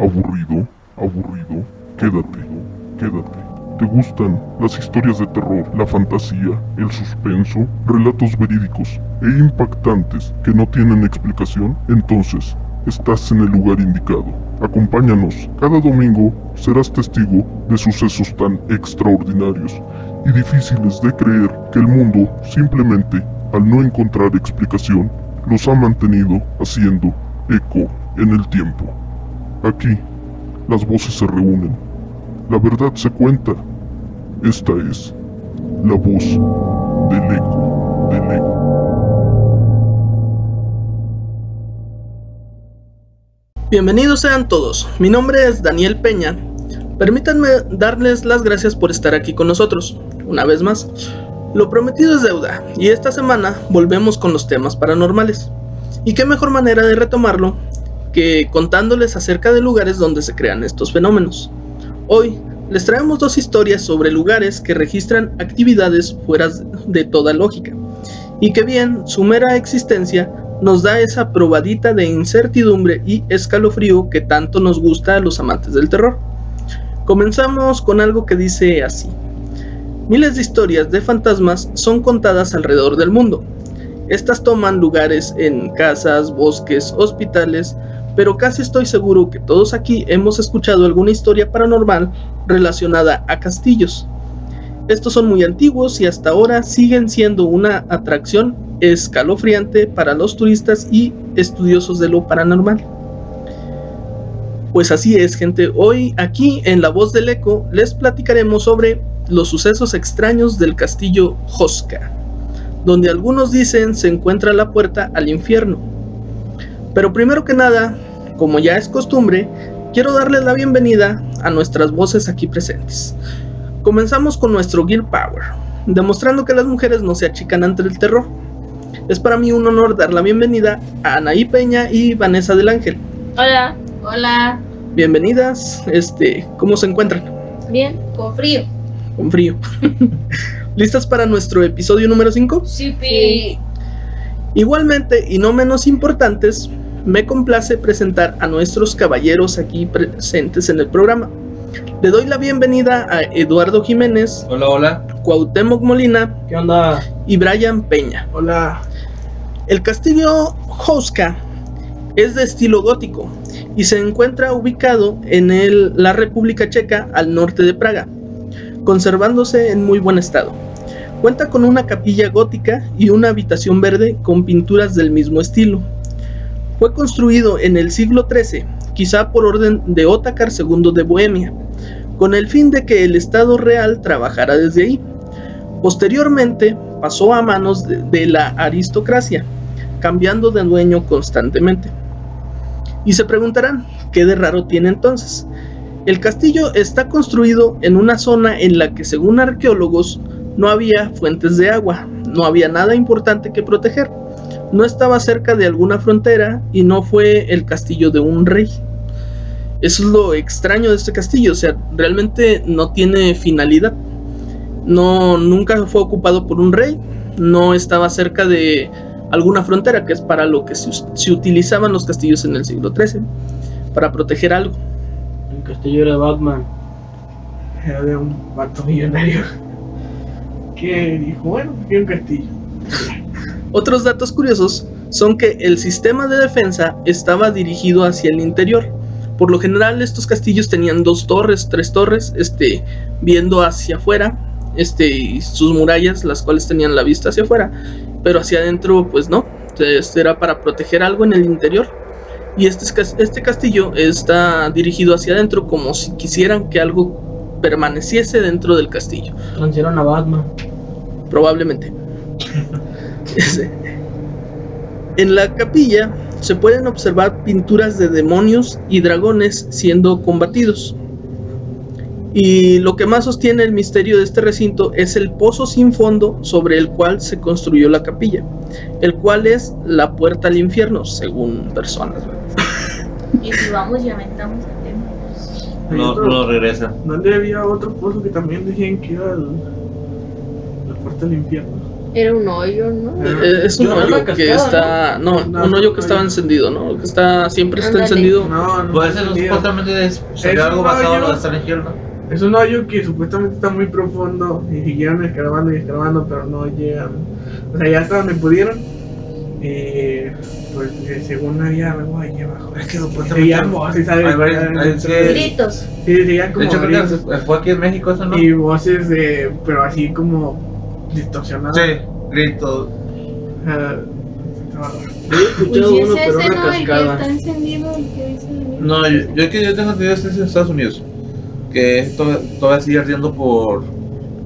Aburrido, aburrido, quédate, quédate. ¿Te gustan las historias de terror, la fantasía, el suspenso, relatos verídicos e impactantes que no tienen explicación? Entonces, estás en el lugar indicado. Acompáñanos. Cada domingo serás testigo de sucesos tan extraordinarios y difíciles de creer que el mundo simplemente, al no encontrar explicación, los ha mantenido haciendo eco en el tiempo. Aquí, las voces se reúnen. La verdad se cuenta. Esta es la voz del eco. Bienvenidos sean todos. Mi nombre es Daniel Peña. Permítanme darles las gracias por estar aquí con nosotros. Una vez más, lo prometido es deuda y esta semana volvemos con los temas paranormales. Y qué mejor manera de retomarlo que contándoles acerca de lugares donde se crean estos fenómenos. Hoy les traemos dos historias sobre lugares que registran actividades fuera de toda lógica y que bien su mera existencia nos da esa probadita de incertidumbre y escalofrío que tanto nos gusta a los amantes del terror. Comenzamos con algo que dice así. Miles de historias de fantasmas son contadas alrededor del mundo. Estas toman lugares en casas, bosques, hospitales, pero casi estoy seguro que todos aquí hemos escuchado alguna historia paranormal relacionada a castillos. Estos son muy antiguos y hasta ahora siguen siendo una atracción escalofriante para los turistas y estudiosos de lo paranormal. Pues así es, gente. Hoy aquí en La Voz del Eco les platicaremos sobre los sucesos extraños del castillo Josca, donde algunos dicen se encuentra la puerta al infierno. Pero primero que nada, como ya es costumbre, quiero darles la bienvenida a nuestras voces aquí presentes. Comenzamos con nuestro Gear Power, demostrando que las mujeres no se achican ante el terror. Es para mí un honor dar la bienvenida a Anaí Peña y Vanessa del Ángel. Hola. Hola. Bienvenidas, este, ¿cómo se encuentran? Bien, con frío. Con frío. ¿Listas para nuestro episodio número 5? Sí, sí. Igualmente, y no menos importantes, me complace presentar a nuestros caballeros aquí presentes en el programa. Le doy la bienvenida a Eduardo Jiménez. Hola, hola. Cuauhtémoc Molina. ¿Qué onda? Y Brian Peña. Hola. El castillo Houska es de estilo gótico y se encuentra ubicado en el, la República Checa al norte de Praga, conservándose en muy buen estado. Cuenta con una capilla gótica y una habitación verde con pinturas del mismo estilo. Fue construido en el siglo XIII, quizá por orden de Otakar II de Bohemia, con el fin de que el Estado real trabajara desde ahí. Posteriormente pasó a manos de, de la aristocracia, cambiando de dueño constantemente. Y se preguntarán, ¿qué de raro tiene entonces? El castillo está construido en una zona en la que según arqueólogos no había fuentes de agua, no había nada importante que proteger no estaba cerca de alguna frontera y no fue el castillo de un rey. Eso es lo extraño de este castillo, o sea, realmente no tiene finalidad. No, nunca fue ocupado por un rey, no estaba cerca de alguna frontera, que es para lo que se, se utilizaban los castillos en el siglo XIII, para proteger algo. El castillo era Batman. Era de un vato millonario que dijo, bueno, quiero un castillo. Otros datos curiosos son que el sistema de defensa estaba dirigido hacia el interior. Por lo general estos castillos tenían dos torres, tres torres, este, viendo hacia afuera, este, y sus murallas, las cuales tenían la vista hacia afuera, pero hacia adentro, pues no, este era para proteger algo en el interior. Y este, este castillo está dirigido hacia adentro como si quisieran que algo permaneciese dentro del castillo. Transieron a Batman. Probablemente. en la capilla se pueden observar pinturas de demonios y dragones siendo combatidos. Y lo que más sostiene el misterio de este recinto es el pozo sin fondo sobre el cual se construyó la capilla, el cual es la puerta al infierno, según personas. Y si vamos y aventamos el tema. No, No, no regresa. ¿Dónde había otro pozo que también decían que al, la puerta del infierno? Era un hoyo, ¿no? Eh, Es un Yo- hoyo que cascada, está. No, No, un hoyo que estaba encendido, ¿no? Que está. Siempre está encendido. No, no. Puede ser supuestamente es, sería algo un basado en hoyo. lo de ¿no? Es un hoyo que supuestamente está muy profundo y siguieron escarbando y escarbando, pero no llegan. O sea, ya hasta donde pudieron. Eh, pues eh, según había algo ahí abajo. Es que supuestamente que- Gritos. Sí, De como hecho, creo gritos. fue aquí en México eso, ¿no? y voces de. pero así como distorsionadas. Sí, gritos. O sea, estaba raro. Yo he escuchado Pues uno, es pero una cascada. está encendido, el que dice. No, yo, yo, que yo tengo entendido que es en Estados Unidos. Que esto todavía sigue ardiendo por.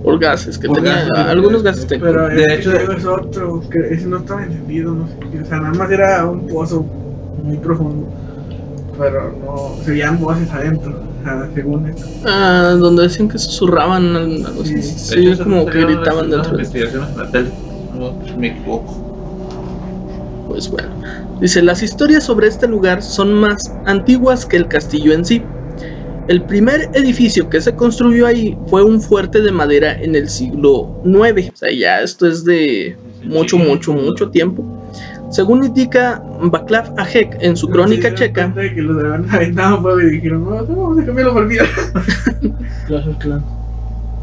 Por gases, que Por tenía. gases, algunos gases técnicos. Pero De hecho- es otro, que ese no estaba encendido, no sé qué, o sea, nada más era un pozo muy profundo, pero no, se veían voces adentro, según esto. Ah, donde decían que susurraban. Algo así. Sí. Como que gritaban de-. No me equivoco. Pues bueno, dice, las historias sobre este lugar son más antiguas que el castillo en sí. El primer edificio que se construyó ahí fue un fuerte de madera en el siglo IX. O sea, ya esto es de mucho, mucho, mucho tiempo. Según indica Václav Hašek en su crónica checa, de que los aventado y dijeron, no, no, vamos a cambiarlo por vida. Clash of Clans.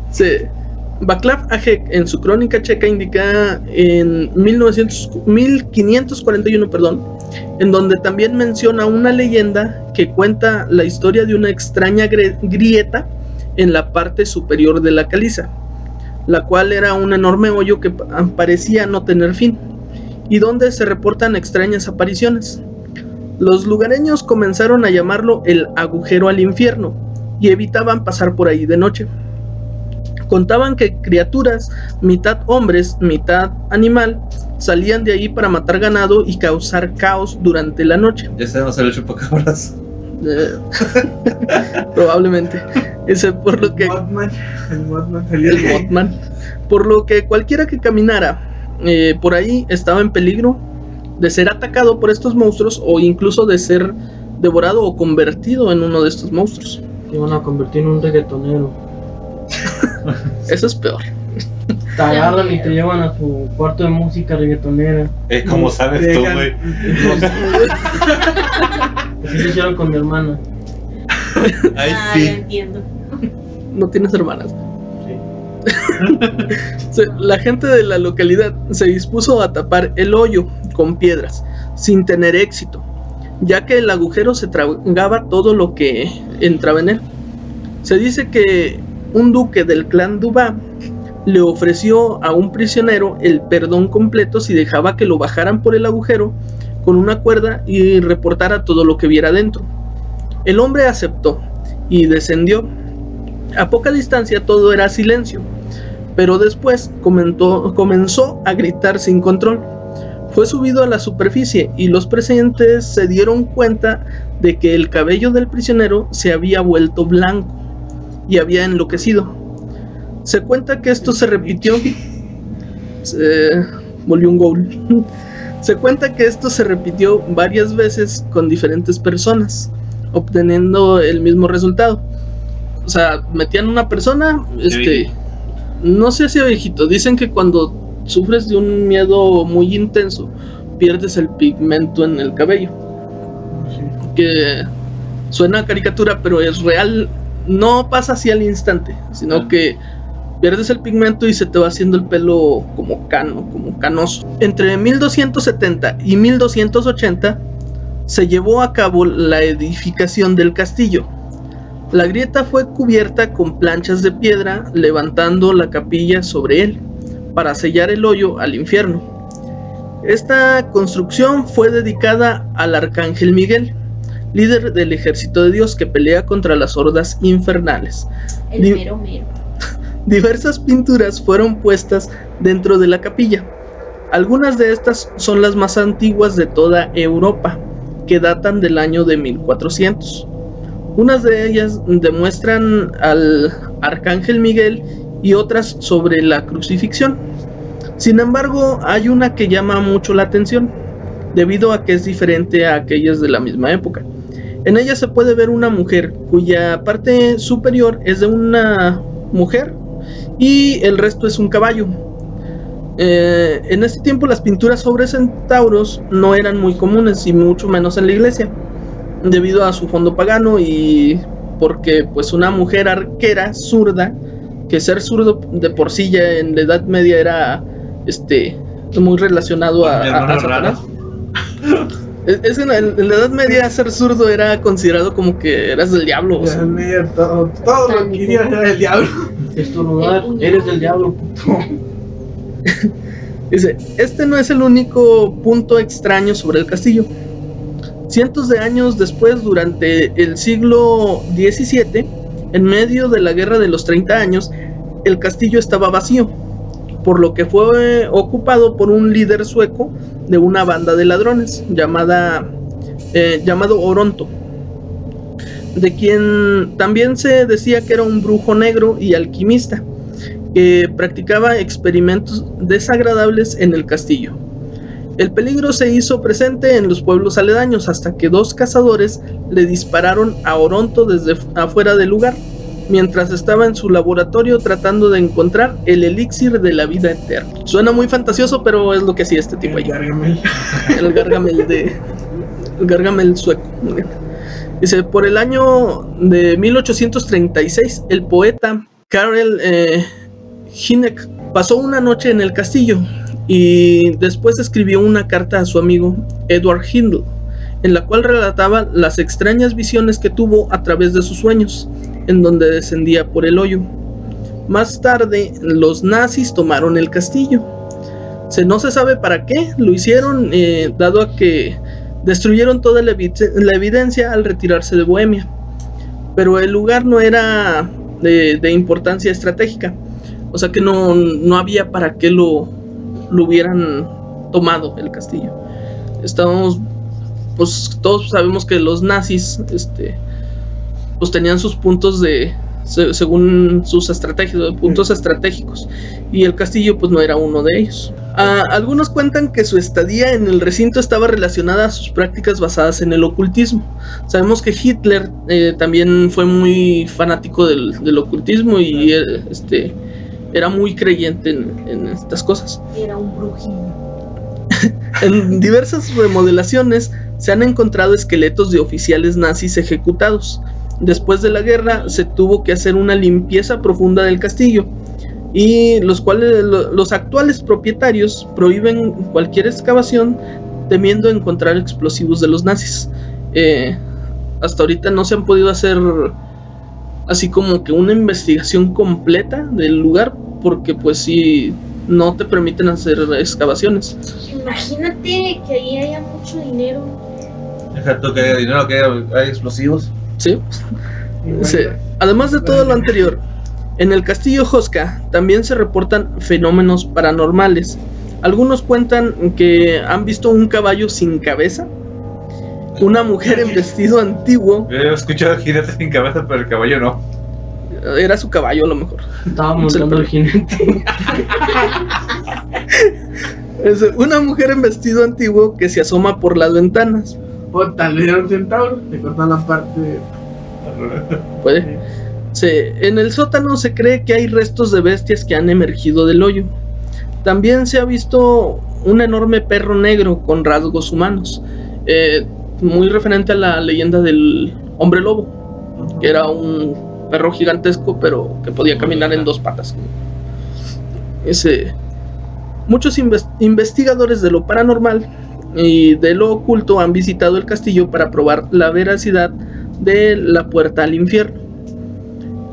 se, Václav Hašek en su crónica checa indica en 1900 1541, perdón, en donde también menciona una leyenda que cuenta la historia de una extraña grieta en la parte superior de la caliza, la cual era un enorme hoyo que pa- parecía no tener fin, y donde se reportan extrañas apariciones. Los lugareños comenzaron a llamarlo el agujero al infierno y evitaban pasar por ahí de noche. Contaban que criaturas, mitad hombres, mitad animal, salían de ahí para matar ganado y causar caos durante la noche. Ya sabemos el chupacabras. Eh, probablemente. Ese por lo que El Mothman, el el. Mothman. Por lo que cualquiera que caminara eh, por ahí estaba en peligro de ser atacado por estos monstruos o incluso de ser devorado o convertido en uno de estos monstruos. Te iban a convertir en un reggaetonero. Eso es peor. Te agarran y te llevan a su cuarto de música reggaetonera. Eh, como sabes tú, güey. Así lo hicieron con mi hermana. Ay, ah, sí. ya entiendo. No tienes hermanas. La gente de la localidad se dispuso a tapar el hoyo con piedras, sin tener éxito, ya que el agujero se tragaba todo lo que entraba en él. Se dice que un duque del clan Dubá le ofreció a un prisionero el perdón completo si dejaba que lo bajaran por el agujero con una cuerda y reportara todo lo que viera dentro. El hombre aceptó y descendió. A poca distancia todo era silencio pero después comentó- comenzó a gritar sin control. Fue subido a la superficie y los presentes se dieron cuenta de que el cabello del prisionero se había vuelto blanco y había enloquecido. Se cuenta que esto se repitió. Se volvió un gol. Se cuenta que esto se repitió varias veces con diferentes personas, obteniendo el mismo resultado. O sea, metían una persona, este, no sé si viejito, dicen que cuando sufres de un miedo muy intenso, pierdes el pigmento en el cabello. Que suena a caricatura, pero es real. No pasa así al instante, sino Ah. que pierdes el pigmento y se te va haciendo el pelo como cano, como canoso. Entre 1270 y 1280 se llevó a cabo la edificación del castillo. La grieta fue cubierta con planchas de piedra, levantando la capilla sobre él, para sellar el hoyo al infierno. Esta construcción fue dedicada al arcángel Miguel, líder del ejército de Dios que pelea contra las hordas infernales. El Di- mero mero. Diversas pinturas fueron puestas dentro de la capilla. Algunas de estas son las más antiguas de toda Europa, que datan del año de 1400. Unas de ellas demuestran al arcángel Miguel y otras sobre la crucifixión. Sin embargo, hay una que llama mucho la atención, debido a que es diferente a aquellas de la misma época. En ella se puede ver una mujer cuya parte superior es de una mujer y el resto es un caballo. Eh, en este tiempo las pinturas sobre centauros no eran muy comunes y mucho menos en la iglesia, debido a su fondo pagano y porque pues una mujer arquera zurda, que ser zurdo de por sí ya en la Edad Media era este muy relacionado a, a- a Satanás. Es, es en, la- en la Edad Media ser zurdo era considerado como que eras del diablo. o sea. Todo, todo lo que era el diablo. Estornudar, El eres del diablo. Dice, este no es el único punto extraño sobre el castillo. Cientos de años después, durante el siglo XVII, en medio de la Guerra de los 30 años, el castillo estaba vacío, por lo que fue ocupado por un líder sueco de una banda de ladrones llamada, eh, llamado Oronto, de quien también se decía que era un brujo negro y alquimista que practicaba experimentos desagradables en el castillo. El peligro se hizo presente en los pueblos aledaños hasta que dos cazadores le dispararon a Oronto desde fu- afuera del lugar, mientras estaba en su laboratorio tratando de encontrar el elixir de la vida eterna. Suena muy fantasioso, pero es lo que hacía este tipo allá Gárgame. el Gargamel de el Gargamel sueco. Dice, por el año de 1836, el poeta Karel eh, Hynek pasó una noche en el castillo y después escribió una carta a su amigo Edward Hindle, en la cual relataba las extrañas visiones que tuvo a través de sus sueños, en donde descendía por el hoyo. Más tarde, los nazis tomaron el castillo. Se, no se sabe para qué lo hicieron, eh, dado a que destruyeron toda la, la evidencia al retirarse de Bohemia. Pero el lugar no era de, de importancia estratégica, o sea que no, no había para qué lo, lo hubieran tomado el castillo. Estábamos, pues todos sabemos que los nazis, este, pues tenían sus puntos de, se- según sus estrategias, puntos estratégicos, y el castillo pues no era uno de ellos. Ah, algunos cuentan que su estadía en el recinto estaba relacionada a sus prácticas basadas en el ocultismo. Sabemos que Hitler eh, también fue muy fanático del, del ocultismo y eh, este, era muy creyente en, en estas cosas. Era un brujillo. En diversas remodelaciones se han encontrado esqueletos de oficiales nazis ejecutados. Después de la guerra se tuvo que hacer una limpieza profunda del castillo y los cuales lo- los actuales propietarios prohíben cualquier excavación temiendo encontrar explosivos de los nazis. Eh, hasta ahorita no se han podido hacer así como que una investigación completa del lugar porque pues sí no te permiten hacer excavaciones. Imagínate que ahí haya mucho dinero. Exacto, que haya dinero, que haya, hay explosivos. ¿sí? Sí. Además de todo lo anterior, en el castillo Josca también se reportan fenómenos paranormales. Algunos cuentan que han visto un caballo sin cabeza, una mujer en vestido antiguo, Yo he escuchado jinetes sin cabeza, pero el caballo no. era su caballo a lo mejor. Estaba montando el jinete. Es una mujer en vestido antiguo que se asoma por las ventanas. Puta, le dieron centauro, le cortan la parte. Puede. Se- en el sótano se cree que hay restos de bestias que han emergido del hoyo. También se ha visto un enorme perro negro con rasgos humanos, eh, muy referente a la leyenda del hombre lobo, que era un perro gigantesco pero que podía caminar en dos patas. Muchos inves- investigadores de lo paranormal y de lo oculto han visitado el castillo para probar la veracidad de la puerta al infierno.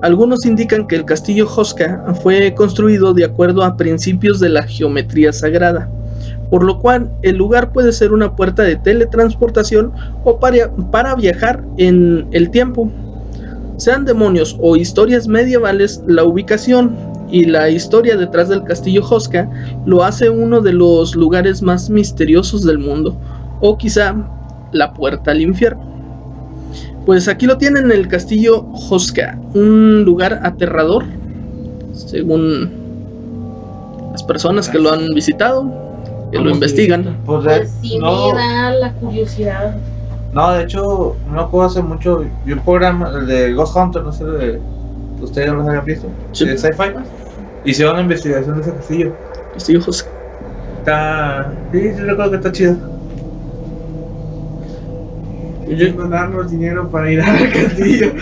Algunos indican que el castillo Josca fue construido de acuerdo a principios de la geometría sagrada, por lo cual el lugar puede ser una puerta de teletransportación o para, para viajar en el tiempo. Sean demonios o historias medievales, la ubicación y la historia detrás del castillo Josca lo hace uno de los lugares más misteriosos del mundo, o quizá la puerta al infierno. Pues aquí lo tienen el castillo Josca, un lugar aterrador, según las personas que lo han visitado, que lo ¿Cómo se investigan. Pues, de- Pues sí no, me da la curiosidad. no, de hecho, no puedo hace mucho. Vi un programa, el de Ghost Hunter, no sé, de, ustedes no los hayan visto, Sí. de sci-fi. Hicieron una investigación de ese castillo. Castillo José. Está. Sí, sí, recuerdo que está chido. No darnos dinero para ir al castillo.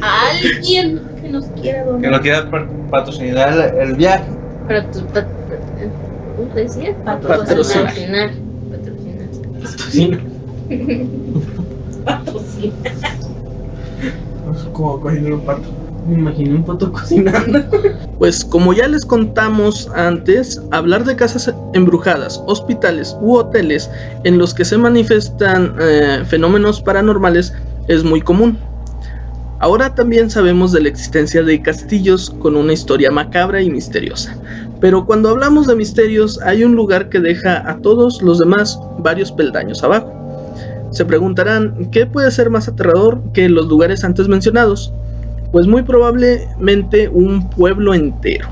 Alguien que nos quiera Que donar. no quiera par- patrocinar el, el viaje. Para tu, pat- ¿Cómo te decía? Patrocinar. Patrocinar. Patrocinar. Patrocinar. Como un pato. Me imaginé un pato cocinando. Pues como ya les contamos antes, hablar de casas embrujadas, hospitales u hoteles en los que se manifiestan eh, fenómenos paranormales es muy común. Ahora también sabemos de la existencia de castillos con una historia macabra y misteriosa. Pero cuando hablamos de misterios hay un lugar que deja a todos los demás varios peldaños abajo. Se preguntarán, ¿qué puede ser más aterrador que los lugares antes mencionados? Pues muy probablemente un pueblo entero.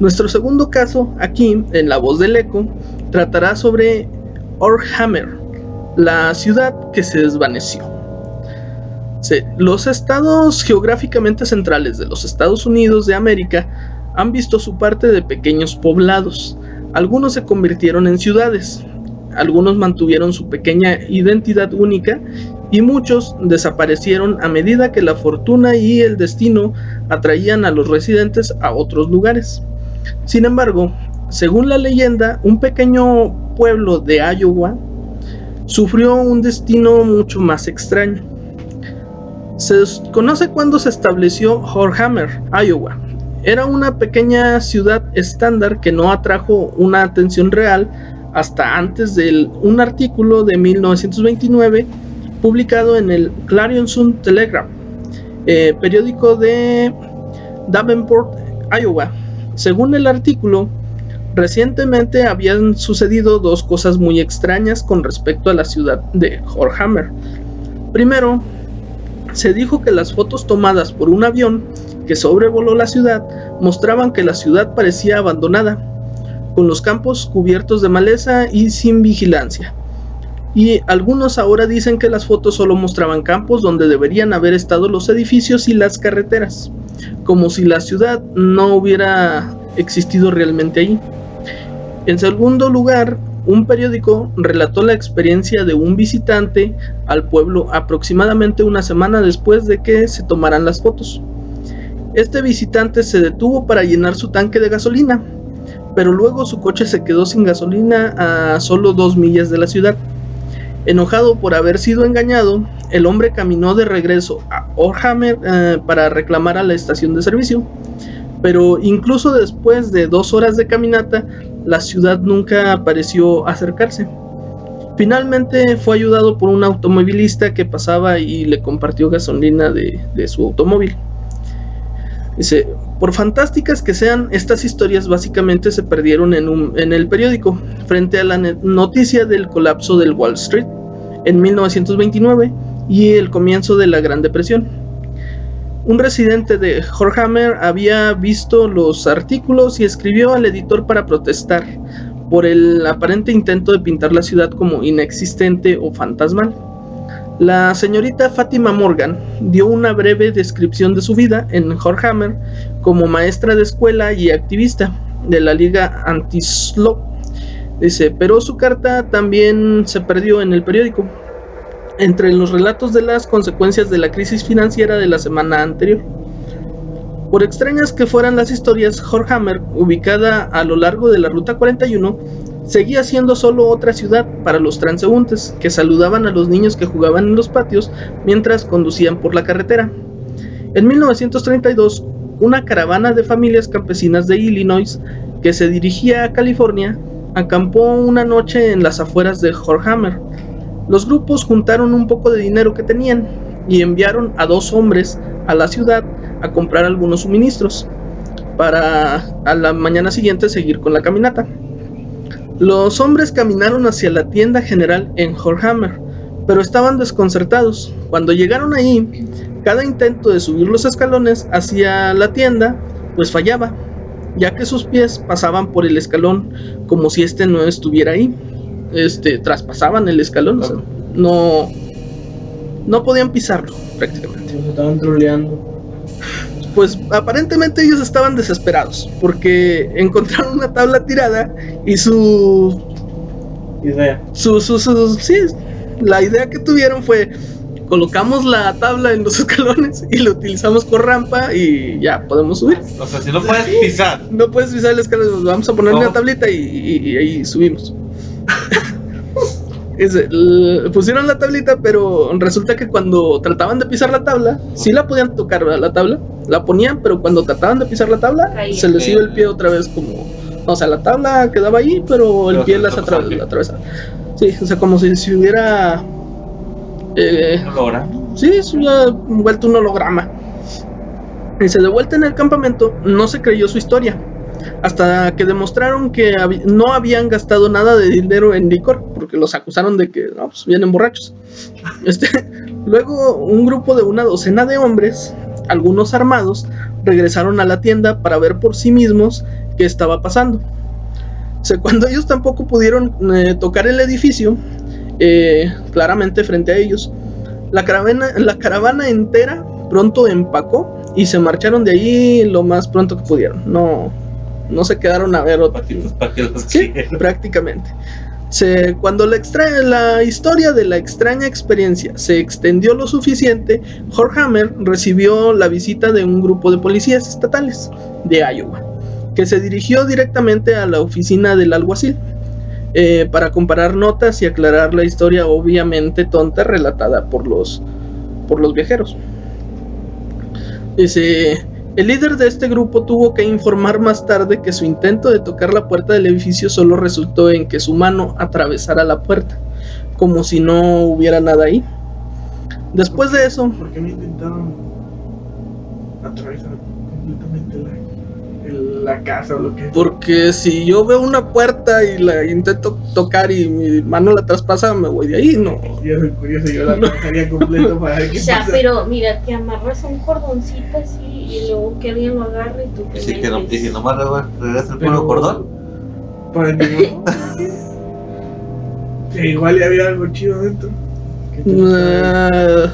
Nuestro segundo caso, aquí, en La Voz del Eco, tratará sobre Orhammer, la ciudad que se desvaneció. Los estados geográficamente centrales de los Estados Unidos de América han visto su parte de pequeños poblados. Algunos se convirtieron en ciudades, algunos mantuvieron su pequeña identidad única y muchos desaparecieron a medida que la fortuna y el destino atraían a los residentes a otros lugares. Sin embargo, según la leyenda, un pequeño pueblo de Iowa sufrió un destino mucho más extraño. Se desconoce cuándo se estableció Horhammer, Iowa. Era una pequeña ciudad estándar que no atrajo una atención real hasta antes de un artículo de 1929 publicado en el Clarion Sun Telegram, eh, periódico de Davenport, Iowa. Según el artículo, recientemente habían sucedido dos cosas muy extrañas con respecto a la ciudad de Horhammer. Primero, se dijo que las fotos tomadas por un avión que sobrevoló la ciudad mostraban que la ciudad parecía abandonada, con los campos cubiertos de maleza y sin vigilancia. Y algunos ahora dicen que las fotos solo mostraban campos donde deberían haber estado los edificios y las carreteras, como si la ciudad no hubiera existido realmente ahí. En segundo lugar, un periódico relató la experiencia de un visitante al pueblo aproximadamente una semana después de que se tomaran las fotos. Este visitante se detuvo para llenar su tanque de gasolina, pero luego su coche se quedó sin gasolina a solo dos millas de la ciudad. Enojado por haber sido engañado, el hombre caminó de regreso a Orhammer eh, para reclamar a la estación de servicio. Pero incluso después de dos horas de caminata, la ciudad nunca pareció acercarse. Finalmente fue ayudado por un automovilista que pasaba y le compartió gasolina de, de su automóvil. Dice, por fantásticas que sean, estas historias básicamente se perdieron en, un- en el periódico, frente a la noticia del colapso del Wall Street en 1929 y el comienzo de la Gran Depresión. Un residente de Horhammer había visto los artículos y escribió al editor para protestar por el aparente intento de pintar la ciudad como inexistente o fantasmal. La señorita Fátima Morgan dio una breve descripción de su vida en Horhammer como maestra de escuela y activista de la Liga Anti-Slow. Dice, pero su carta también se perdió en el periódico, entre los relatos de las consecuencias de la crisis financiera de la semana anterior. Por extrañas que fueran las historias, Horhammer, ubicada a lo largo de la Ruta 41, seguía siendo solo otra ciudad para los transeúntes que saludaban a los niños que jugaban en los patios mientras conducían por la carretera. En 1932, una caravana de familias campesinas de Illinois que se dirigía a California acampó una noche en las afueras de Horhammer. Los grupos juntaron un poco de dinero que tenían y enviaron a dos hombres a la ciudad a comprar algunos suministros para a la mañana siguiente seguir con la caminata. Los hombres caminaron hacia la tienda general en Horhammer, pero estaban desconcertados. Cuando llegaron ahí, cada intento de subir los escalones hacia la tienda, pues fallaba, ya que sus pies pasaban por el escalón como si este no estuviera ahí. Este, traspasaban el escalón, o sea, no, no podían pisarlo prácticamente. Nos estaban troleando. Pues aparentemente ellos estaban desesperados porque encontraron una tabla tirada y su Idea. su, su, su- sí, la idea que tuvieron fue colocamos la tabla en los escalones y lo utilizamos con rampa y ya podemos subir. O sea, si no puedes pisar. No puedes pisar el escalón, vamos a poner No. una tablita y, y- y ahí subimos. Es, el- pusieron la tablita, pero resulta que cuando trataban de pisar la tabla, sí la podían tocar ¿verdad? la tabla, la ponían, pero cuando trataban de pisar la tabla, Caía. se les iba el pie otra vez como... O sea, la tabla quedaba ahí, pero el Pero pie se las atra- la atravesaba. Sí, o sea, como si se hubiera... eh, logra. Sí, se hubiera vuelto un holograma. Dice, de vuelta en el campamento, no se creyó su historia. Hasta que demostraron que no habían gastado nada de dinero en licor, porque los acusaron de que pues, vienen borrachos. Este, luego, un grupo de una docena de hombres, algunos armados, regresaron a la tienda para ver por sí mismos qué estaba pasando. Cuando ellos tampoco pudieron eh, tocar el edificio, eh, claramente frente a ellos, la caravana, la caravana entera pronto empacó y se marcharon de ahí lo más pronto que pudieron. No, no se quedaron a ver para que los Sí, prácticamente. Se, cuando la, extra- la historia de la extraña experiencia se extendió lo suficiente, Horhammer recibió la visita de un grupo de policías estatales de Iowa, que se dirigió directamente a la oficina del alguacil eh, para comparar notas y aclarar la historia obviamente tonta relatada por los, por los viajeros. Dice, el líder de este grupo tuvo que informar más tarde que su intento de tocar la puerta del edificio solo resultó en que su mano atravesara la puerta, como si no hubiera nada ahí. Después de eso, ¿Por qué no intentaron completamente la, la casa o lo que porque si yo veo una puerta y la intento tocar y mi mano la traspasa, me voy de ahí, no. Yo soy curioso, yo la atravesaría completo para ver qué O sea, pasa. pero mira, te amarras un cordoncito así y luego que alguien lo agarre y tú te Sí, que no, y si nomás luego regresa el Pero- puro cordón. Para el Sí, igual ya había algo chido dentro. Eh,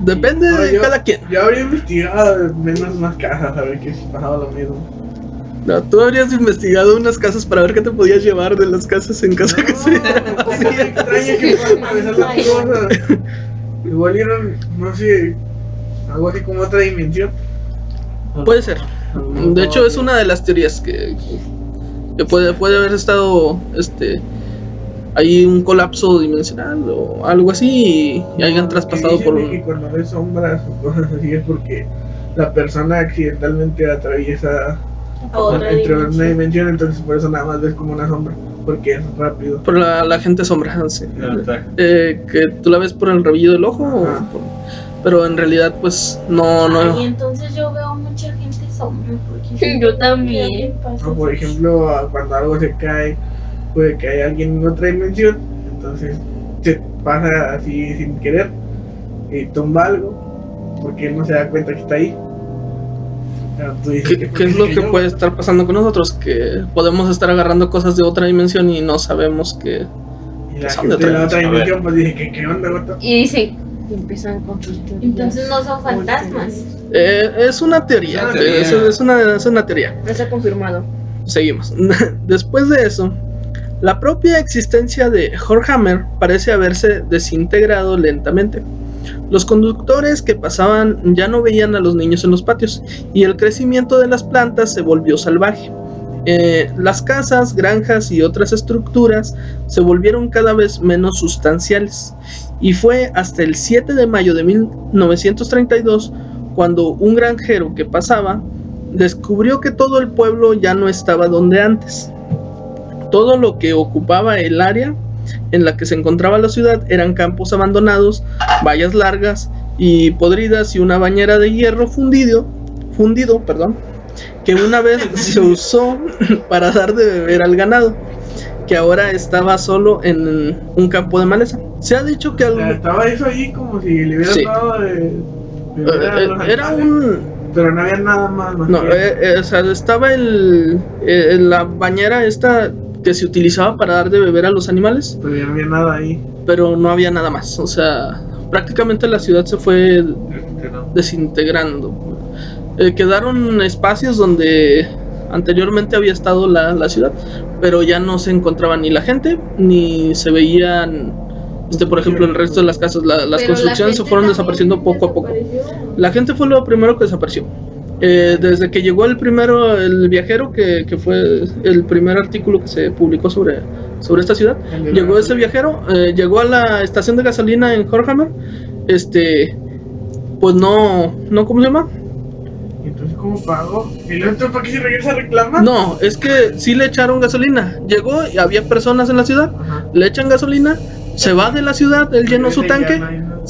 depende No, de yo- cada quien. Yo habría investigado menos más casas a ver qué si pasaba lo mismo. No, tú habrías investigado unas casas para ver qué te podías llevar de las casas en sea. No, que cosas. Igual eran, no sé, algo así como otra dimensión. Puede ser. De hecho, es una de las teorías que, que puede, puede haber estado este ahí un colapso dimensional o algo así y, y hayan traspasado Que por que un. cuando ves sombras o cosas así es porque la persona accidentalmente atraviesa otra entre una dimensión. dimensión, entonces por eso nada más ves como una sombra, porque es rápido. por la, la gente sombra. sí. No, está. Eh, que tú la ves por el rabillo del ojo, o Ajá. por- pero en realidad, pues no, no. entonces yo veo mucha gente sombra. Porque yo también. O por ejemplo, cuando algo se cae, puede que haya alguien en otra dimensión, entonces se pasa así sin querer y tumba algo, porque no se da cuenta que está ahí. Dices ¿Qué, ¿por qué es lo que puede estar pasando con nosotros? Que podemos estar agarrando cosas de otra dimensión y no sabemos que. Y la son de gente de la otra otra dimensión. pues dice que qué onda? Y dicen, Y empiezan con sus entonces no son fantasmas. Eh, es una teoría, Una teoría. Es, es una, es una teoría. No se ha confirmado. Seguimos. Después de eso, la propia existencia de Horhammer parece haberse desintegrado lentamente. Los conductores que pasaban ya no veían a los niños en los patios y el crecimiento de las plantas se volvió salvaje. Eh, las casas, granjas y otras estructuras se volvieron cada vez menos sustanciales y fue hasta el 7 de mayo de 1932 cuando un granjero que pasaba descubrió que todo el pueblo ya no estaba donde antes. Todo lo que ocupaba el área en la que se encontraba la ciudad eran campos abandonados, vallas largas y podridas y una bañera de hierro fundido, fundido, perdón, que una vez se usó para dar de beber al ganado, que ahora estaba solo en un campo de maleza. Se ha dicho que algo- estaba eso ahí como si le hubieran Sí. dado de, de a eh, era un Pero no había nada más. más No, eh, eh, o sea, estaba el, eh, la bañera esta que se utilizaba para dar de beber a los animales, Pero ya no había nada ahí. pero no había nada más. O sea, prácticamente la ciudad se fue desintegrando. Eh, quedaron espacios donde anteriormente había estado la, la ciudad, pero ya no se encontraba ni la gente, ni se veían, este, por ejemplo, el resto de las casas. La- las Pero la construcciones se gente fueron desapareciendo poco a poco. La gente fue lo primero que desapareció. Eh, desde que llegó el primero, el viajero, que, que fue el primer artículo que se publicó sobre, sobre esta ciudad, llegó ese viajero, eh, llegó a la estación de gasolina en Horhammer, este, pues no, no, ¿cómo se llama? Entonces, ¿cómo pagó? ¿Y luego entonces para qué se regresa a reclamar? No, es que sí le echaron gasolina. Llegó y había personas en la ciudad, Ajá. le echan gasolina, se va de la ciudad, él llenó su tanque,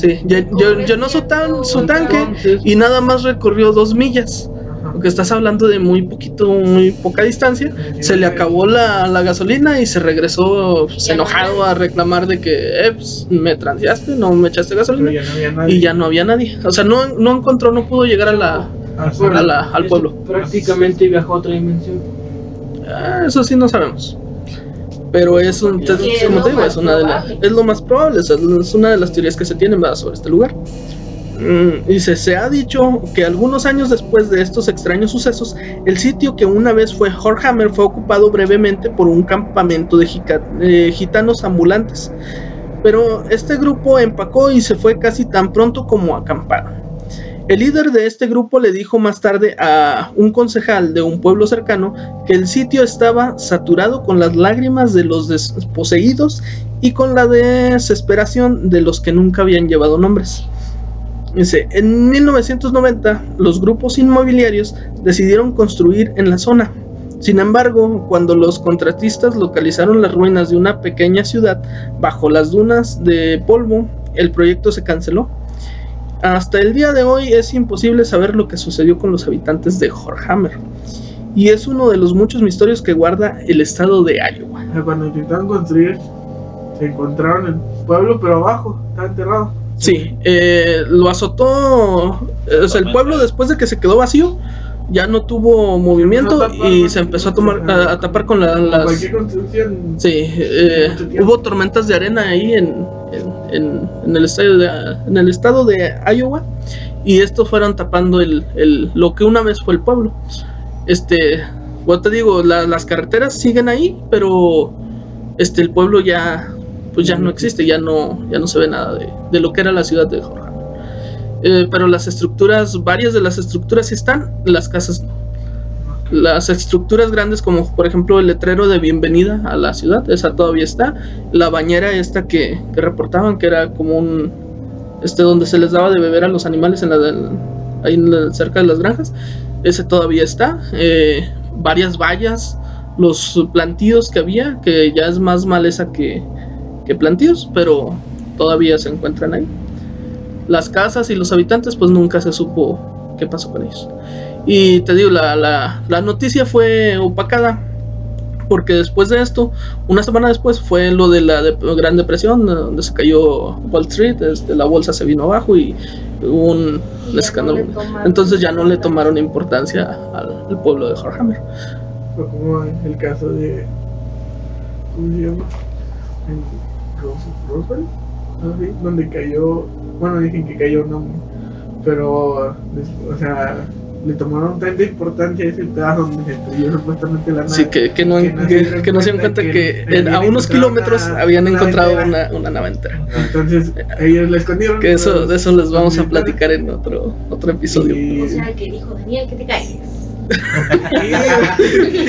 no sí, lle- lle- llenó su, tan, su tanque y nada más recorrió dos millas. Porque estás hablando de muy poquito, muy poca distancia. Se le acabó la, la gasolina y se regresó pues, no enojado a reclamar de que eh, pues, me transeaste, no me echaste gasolina. ya no. Y ya no había nadie. O sea, no, no encontró, no pudo llegar a la, sí. a la- al pueblo. Prácticamente viajó a otra dimensión. Ah, eso sí no sabemos. Pero es un, te- como te digo, es una, de la- es lo más probable, es, es una de las teorías que se tienen ¿verdad? sobre este lugar. Mm, Dice, se ha dicho que algunos años después de estos extraños sucesos, el sitio que una vez fue Horhammer fue ocupado brevemente por un campamento de jica- eh, gitanos ambulantes. Pero este grupo empacó y se fue casi tan pronto como acamparon. El líder de este grupo le dijo más tarde a un concejal de un pueblo cercano que el sitio estaba saturado con las lágrimas de los desposeídos y con la desesperación de los que nunca habían llevado nombres. Dice, en 1990 los grupos inmobiliarios decidieron construir en la zona. Sin embargo, cuando los contratistas localizaron las ruinas de una pequeña ciudad bajo las dunas de polvo, el proyecto se canceló. Hasta el día de hoy es imposible saber lo que sucedió con los habitantes de Horhammer. Y es uno de los muchos misterios que guarda el estado de Iowa. Cuando intentaron construir, se encontraron el pueblo, pero abajo, estaba enterrado. Sí, eh, lo azotó. O sea, el pueblo después de que se quedó vacío, ya no tuvo movimiento y se empezó a, tomar, a, a tapar con la- las. Cualquier construcción. Sí, eh, hubo tormentas de arena ahí en, en, en- en el estadio de, en el estado de Iowa y estos fueron tapando el, el- lo que una vez fue el pueblo. Este, bueno, te digo, la- las carreteras siguen ahí, pero este el pueblo ya pues ya no existe, ya no ya no se ve nada de, de lo que era la ciudad de Jorge. Eh, pero las estructuras, varias de las estructuras sí están, las casas. Las estructuras grandes, como por ejemplo el letrero de bienvenida a la ciudad, esa todavía está. La bañera esta que, que reportaban, que era como un. Este, donde se les daba de beber a los animales en la ahí cerca de las granjas, ese todavía está. Eh, varias vallas, los plantíos que había, que ya es más maleza que, que plantíos, pero todavía se encuentran ahí. Las casas y los habitantes, pues nunca se supo qué pasó con ellos. Y te digo, la, la, la noticia fue opacada. Porque después de esto, una semana después fue lo de la de- Gran Depresión, donde se cayó Wall Street, este, la bolsa se vino abajo y hubo un, Y un ya no escándalo. le tomaron Entonces ya no le importancia. tomaron importancia al, al pueblo de Horhammer. Fue como el caso de. ¿Cómo se llama? En Roswell, donde cayó. Bueno, dicen que cayó no, pero. des- O sea, le tomaron tanta importancia a ese pedazo donde se estrelló supuestamente la nave. Sí, que, que no, que no se que, dieron que no se dieron cuenta que que, en- a unos kilómetros una- habían una encontrado una, una nave entera. Entonces, ellos la escondieron. Que eso, pero- de eso les vamos a platicar en otro, otro episodio. Y- O sea, que dijo Daniel que te calles.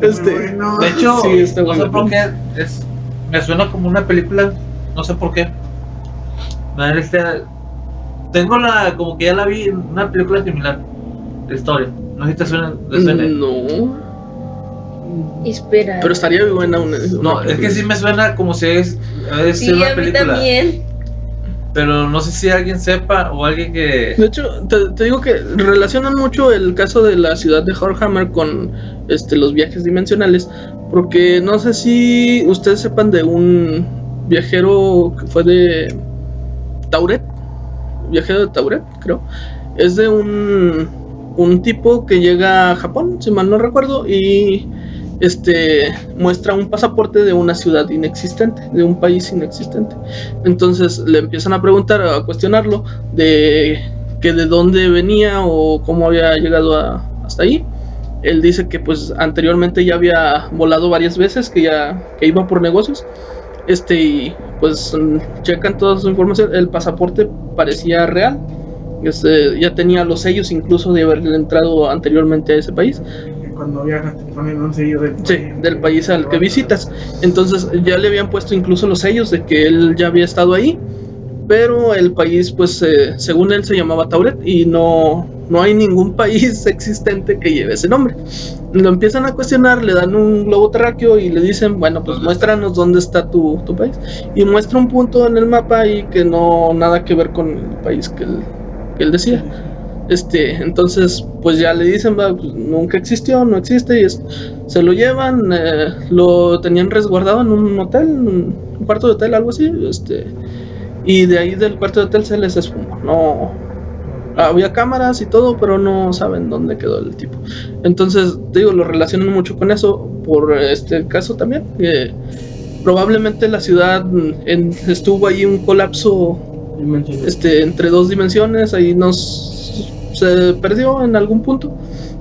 Este, Bueno, De hecho, Sí, no sé por qué es, me suena como una película, no sé por qué. Este, tengo la, como que ya la vi en una película similar de historia. No sé si te suena, te suena. No, Espera. pero estaría buena una. No, es que sí me suena como si es, es Sí, una a mí película. también. Pero no sé si alguien sepa o alguien que. De hecho, te, te digo que relacionan mucho el caso de la ciudad de Horhammer con este, los viajes dimensionales, porque no sé si ustedes sepan de un viajero que fue de Tauret, viajero de Tauret, creo. Es de un, un tipo que llega a Japón, si mal no recuerdo, y este muestra un pasaporte de una ciudad inexistente, de un país inexistente. Entonces le empiezan a preguntar, a cuestionarlo de que de dónde venía o cómo había llegado hasta ahí. Él dice que pues anteriormente ya había volado varias veces, que ya que iba por negocios. Este y pues checan toda su información, el pasaporte parecía real. Este, ya tenía los sellos incluso de haber entrado anteriormente a ese país. Cuando viajas te ponen un sello del Sí, del país al que visitas. Entonces ya le habían puesto incluso los sellos de que él ya había estado ahí, pero el país, pues eh, según él se llamaba Tauret y no, no hay ningún país existente que lleve ese nombre. Lo empiezan a cuestionar, le dan un globo terráqueo y le dicen, bueno, pues muéstranos dónde está tu, tu país. Y muestra un punto en el mapa y que no nada que ver con el país que él, que él decía. Este, entonces, pues ya le dicen, va, pues, nunca existió, no existe, y es- se lo llevan, eh, lo tenían resguardado en un hotel, un cuarto de hotel, algo así, este, y de ahí del cuarto de hotel se les esfumó, no, había cámaras y todo, pero no saben dónde quedó el tipo. Entonces, digo, lo relacionan mucho con eso, por este caso también, que probablemente la ciudad mm, en- estuvo ahí un colapso este, entre dos dimensiones, ahí nos se perdió en algún punto.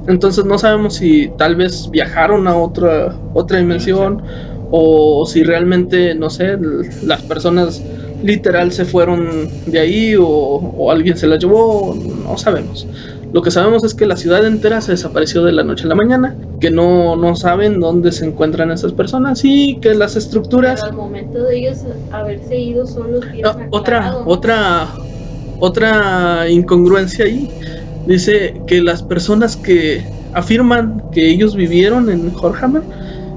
Entonces no sabemos si tal vez viajaron a otra otra dimensión o si realmente, no sé, las personas literal se fueron de ahí o, o alguien se las llevó, no sabemos. Lo que sabemos es que la ciudad entera se desapareció de la noche a la mañana, que no, no saben dónde se encuentran esas personas y que las estructuras... Pero al momento de ellos haberse ido son los otra, otra, otra incongruencia ahí. Dice que las personas que afirman que ellos vivieron en Horhammer,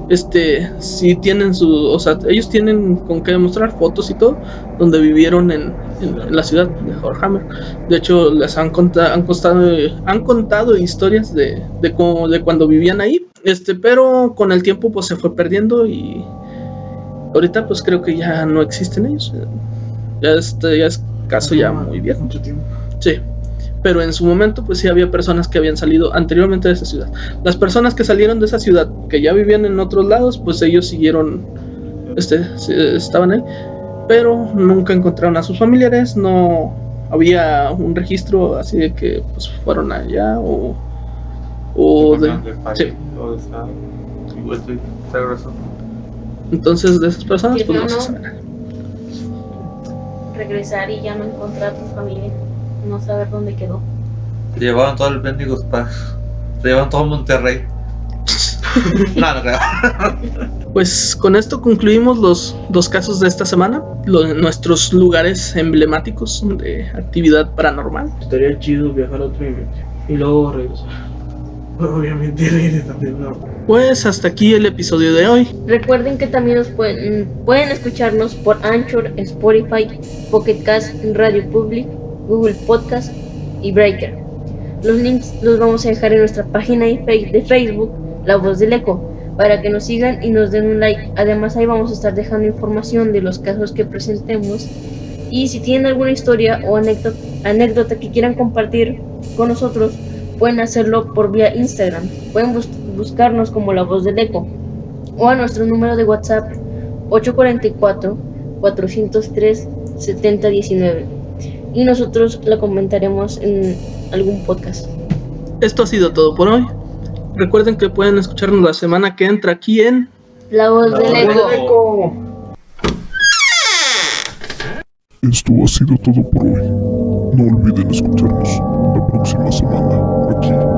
este, sí tienen su, o sea, ellos tienen con qué demostrar fotos y todo, donde vivieron en, en- en la ciudad de Horhammer. De hecho, les han contado, han costado, han contado historias de, de cómo, de cuando vivían ahí, este, pero con el tiempo pues se fue perdiendo y ahorita pues creo que ya no existen ellos. Ya este ya es caso ya muy viejo. Mucho tiempo. Sí. Pero en su momento, pues sí había personas que habían salido anteriormente de esa ciudad. Las personas que salieron de esa ciudad, que ya vivían en otros lados, pues ellos siguieron, este, sí, estaban ahí. Pero nunca encontraron a sus familiares, no había un registro así de que pues fueron allá o, o de, sí. Entonces de esas personas, pues no no, se no. sabe nada. Regresar y ya no encontrar a tu familia. No saber dónde quedó. Se llevaban todo el bendigo spa. Se llevaban todo Monterrey. no, no creo. Pues con esto concluimos los dos casos de esta semana, lo- nuestros lugares emblemáticos de actividad paranormal. Estaría chido viajar a dimensión. Y luego regresar. Obviamente nuevo. Pues hasta aquí el episodio de hoy. Recuerden que también nos pueden, pueden escucharnos por Anchor, Spotify, Pocket Cast, Radio Public, Google Podcast y Breaker. Los links los vamos a dejar en nuestra página de Facebook, La Voz del Eco, para que nos sigan y nos den un like. Además ahí vamos a estar dejando información de los casos que presentemos. Y si tienen alguna historia o anécdota, que quieran compartir con nosotros, pueden hacerlo por vía Instagram. Pueden bus- buscarnos como La Voz del Eco o a nuestro número de WhatsApp 844-403-7019 y nosotros la comentaremos en algún podcast. Esto ha sido todo por hoy. Recuerden que pueden escucharnos la semana que entra aquí en La Voz del Eco. Eco. Esto ha sido todo por hoy. No olviden escucharnos la próxima semana aquí La Voz